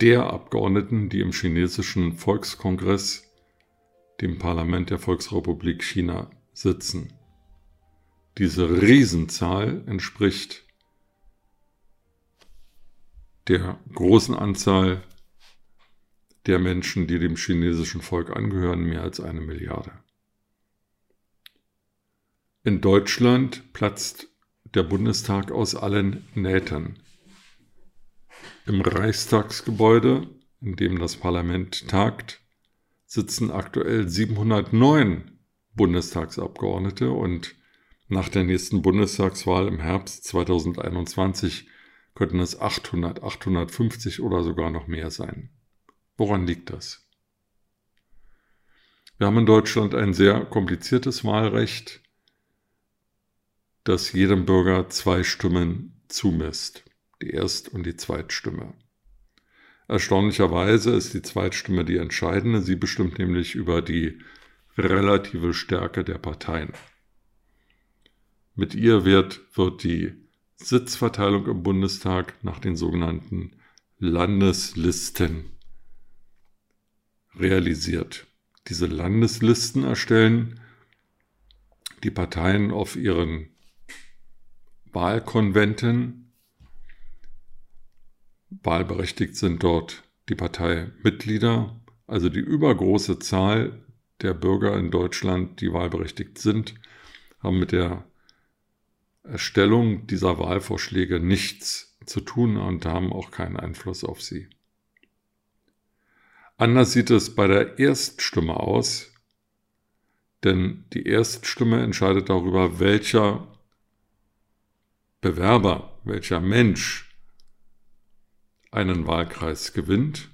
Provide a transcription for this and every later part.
der Abgeordneten, die im chinesischen Volkskongress, dem Parlament der Volksrepublik China, sitzen. Diese Riesenzahl entspricht der großen Anzahl der Menschen, die dem chinesischen Volk angehören, mehr als eine Milliarde. In Deutschland platzt der Bundestag aus allen Nähten. Im Reichstagsgebäude, in dem das Parlament tagt, sitzen aktuell 709 Bundestagsabgeordnete und nach der nächsten Bundestagswahl im Herbst 2021 könnten es 800, 850 oder sogar noch mehr sein. Woran liegt das? Wir haben in Deutschland ein sehr kompliziertes Wahlrecht, das jedem Bürger zwei Stimmen zumisst, die Erst- und die Zweitstimme. Erstaunlicherweise ist die Zweitstimme die entscheidende, sie bestimmt nämlich über die relative Stärke der Parteien. Mit ihr wird, wird die Sitzverteilung im Bundestag nach den sogenannten Landeslisten realisiert. Diese Landeslisten erstellen die Parteien auf ihren Wahlkonventen. Wahlberechtigt sind dort die Parteimitglieder, also die übergroße Zahl der Bürger in Deutschland, die wahlberechtigt sind, haben mit der Erstellung dieser Wahlvorschläge nichts zu tun und haben auch keinen Einfluss auf sie. Anders sieht es bei der Erststimme aus, denn die Erststimme entscheidet darüber, welcher Bewerber, welcher Mensch einen Wahlkreis gewinnt,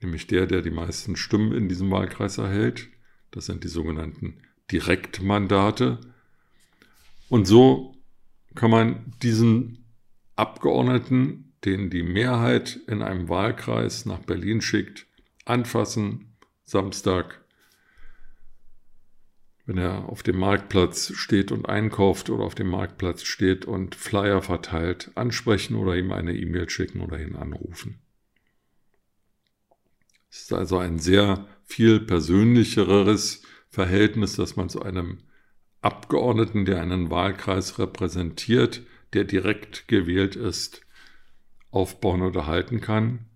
nämlich der, der die meisten Stimmen in diesem Wahlkreis erhält. Das sind die sogenannten Direktmandate. Und so kann man diesen Abgeordneten, den die Mehrheit in einem Wahlkreis nach Berlin schickt, anfassen, Samstag wenn er auf dem Marktplatz steht und einkauft oder auf dem Marktplatz steht und Flyer verteilt, ansprechen oder ihm eine E-Mail schicken oder ihn anrufen. Es ist also ein sehr viel persönlicheres Verhältnis, das man zu einem Abgeordneten, der einen Wahlkreis repräsentiert, der direkt gewählt ist, aufbauen oder halten kann,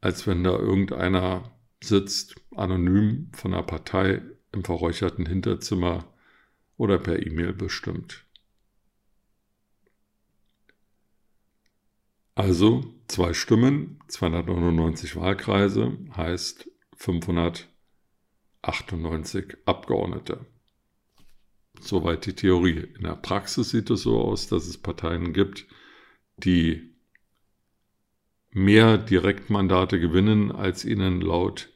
als wenn da irgendeiner sitzt, anonym von einer Partei im verräucherten Hinterzimmer oder per E-Mail bestimmt. Also zwei Stimmen, 299 Wahlkreise heißt 598 Abgeordnete. Soweit die Theorie. In der Praxis sieht es so aus, dass es Parteien gibt, die mehr Direktmandate gewinnen, als ihnen laut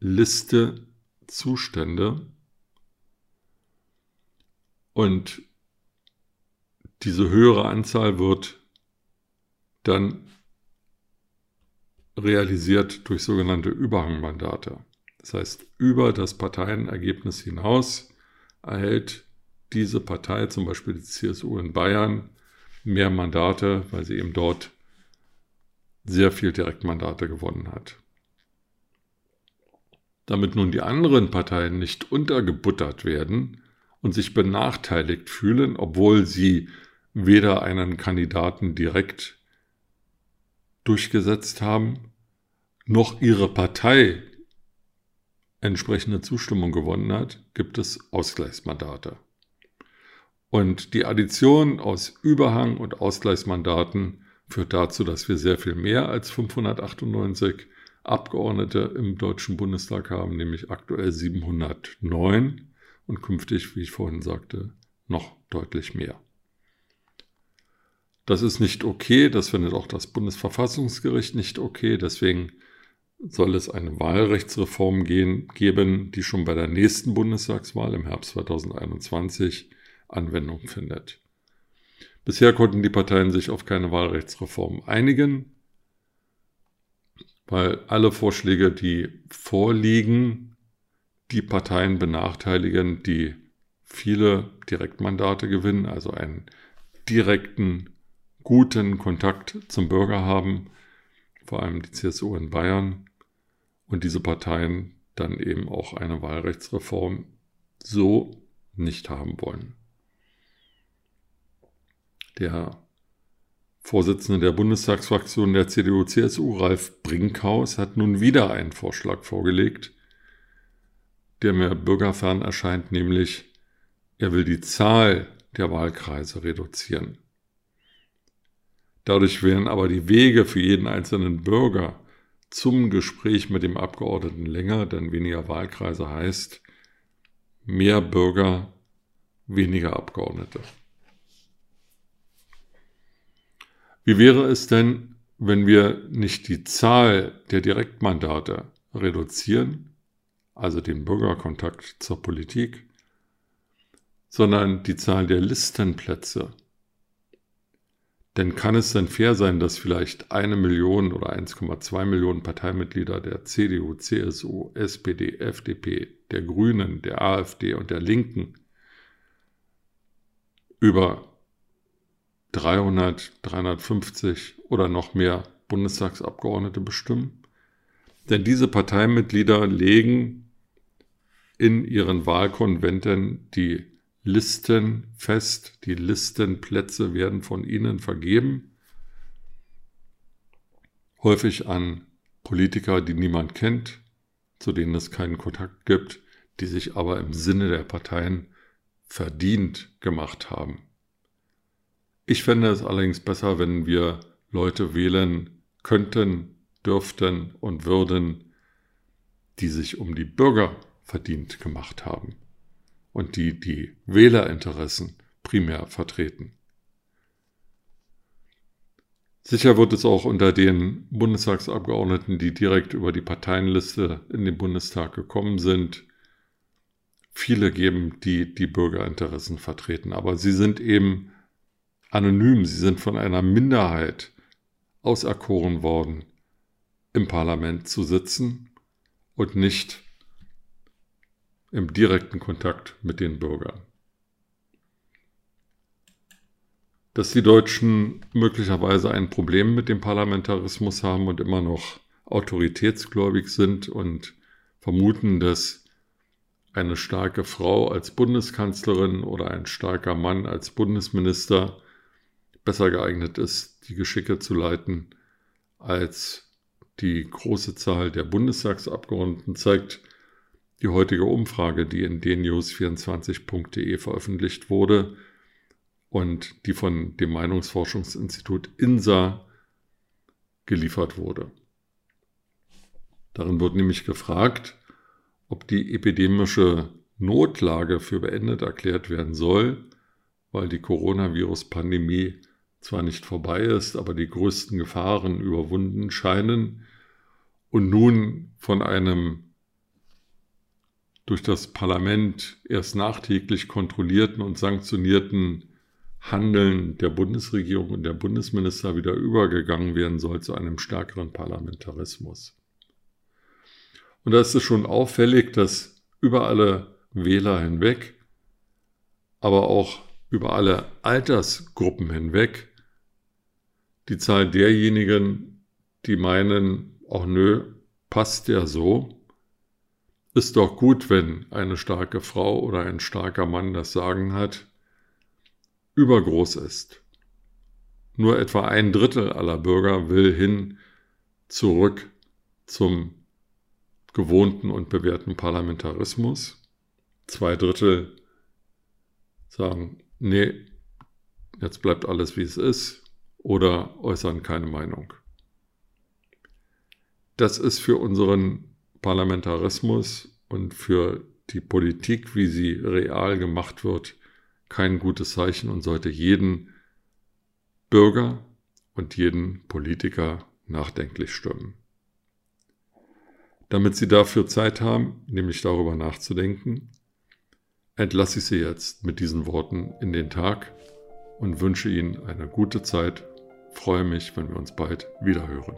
Liste Zustände und diese höhere Anzahl wird dann realisiert durch sogenannte Überhangmandate. Das heißt, über das Parteienergebnis hinaus erhält diese Partei, zum Beispiel die CSU in Bayern, mehr Mandate, weil sie eben dort sehr viel Direktmandate gewonnen hat. Damit nun die anderen Parteien nicht untergebuttert werden und sich benachteiligt fühlen, obwohl sie weder einen Kandidaten direkt durchgesetzt haben, noch ihre Partei entsprechende Zustimmung gewonnen hat, gibt es Ausgleichsmandate. Und die Addition aus Überhang und Ausgleichsmandaten führt dazu, dass wir sehr viel mehr als 598 Abgeordnete im Deutschen Bundestag haben, nämlich aktuell 709 und künftig, wie ich vorhin sagte, noch deutlich mehr. Das ist nicht okay, das findet auch das Bundesverfassungsgericht nicht okay. Deswegen soll es eine Wahlrechtsreform gehen, geben, die schon bei der nächsten Bundestagswahl im Herbst 2021 Anwendung findet. Bisher konnten die Parteien sich auf keine Wahlrechtsreform einigen, weil alle Vorschläge, die vorliegen, die Parteien benachteiligen, die viele Direktmandate gewinnen, also einen direkten, guten Kontakt zum Bürger haben, vor allem die CSU in Bayern, und diese Parteien dann eben auch eine Wahlrechtsreform so nicht haben wollen. Der Vorsitzende der Bundestagsfraktion der CDU-CSU, Ralf Brinkhaus, hat nun wieder einen Vorschlag vorgelegt, der mir bürgerfern erscheint, nämlich er will die Zahl der Wahlkreise reduzieren. Dadurch wären aber die Wege für jeden einzelnen Bürger zum Gespräch mit dem Abgeordneten länger, denn weniger Wahlkreise heißt mehr Bürger, weniger Abgeordnete. Wie wäre es denn, wenn wir nicht die Zahl der Direktmandate reduzieren, also den Bürgerkontakt zur Politik, sondern die Zahl der Listenplätze? Denn kann es denn fair sein, dass vielleicht eine Million oder 1,2 Millionen Parteimitglieder der CDU, CSU, SPD, FDP, der Grünen, der AfD und der Linken über 300, 350 oder noch mehr Bundestagsabgeordnete bestimmen? Denn diese Parteimitglieder legen in ihren Wahlkonventen die Listen fest. Die Listenplätze werden von ihnen vergeben. Häufig an Politiker, die niemand kennt, zu denen es keinen Kontakt gibt, die sich aber im Sinne der Parteien verdient gemacht haben. Ich fände es allerdings besser, wenn wir Leute wählen könnten, dürften und würden, die sich um die Bürger verdient gemacht haben und die die Wählerinteressen primär vertreten. Sicher wird es auch unter den Bundestagsabgeordneten, die direkt über die Parteienliste in den Bundestag gekommen sind, viele geben, die die Bürgerinteressen vertreten. Aber sie sind eben anonym, sie sind von einer Minderheit auserkoren worden, im Parlament zu sitzen und nicht im direkten Kontakt mit den Bürgern. Dass die Deutschen möglicherweise ein Problem mit dem Parlamentarismus haben und immer noch autoritätsgläubig sind und vermuten, dass eine starke Frau als Bundeskanzlerin oder ein starker Mann als Bundesminister besser geeignet ist, die Geschicke zu leiten als die große Zahl der Bundestagsabgeordneten, zeigt die heutige Umfrage, die in dnews24.de veröffentlicht wurde und die von dem Meinungsforschungsinstitut INSA geliefert wurde. Darin wird nämlich gefragt, ob die epidemische Notlage für beendet erklärt werden soll, weil die Coronavirus-Pandemie zwar nicht vorbei ist, aber die größten Gefahren überwunden scheinen und nun von einem durch das Parlament erst nachträglich kontrollierten und sanktionierten Handeln der Bundesregierung und der Bundesminister wieder übergegangen werden soll zu einem stärkeren Parlamentarismus. Und da ist es schon auffällig, dass über alle Wähler hinweg, aber auch über alle Altersgruppen hinweg, die Zahl derjenigen, die meinen, auch nö, passt ja so, ist doch gut, wenn eine starke Frau oder ein starker Mann das Sagen hat, übergroß ist. Nur etwa ein Drittel aller Bürger will hin zurück zum gewohnten und bewährten Parlamentarismus. Zwei Drittel sagen, nee, jetzt bleibt alles wie es ist oder äußern keine Meinung. Das ist für unseren Parlamentarismus und für die Politik, wie sie real gemacht wird, kein gutes Zeichen und sollte jeden Bürger und jeden Politiker nachdenklich stimmen. Damit Sie dafür Zeit haben, nämlich darüber nachzudenken, entlasse ich Sie jetzt mit diesen Worten in den Tag und wünsche Ihnen eine gute Zeit. Freue mich, wenn wir uns bald wiederhören.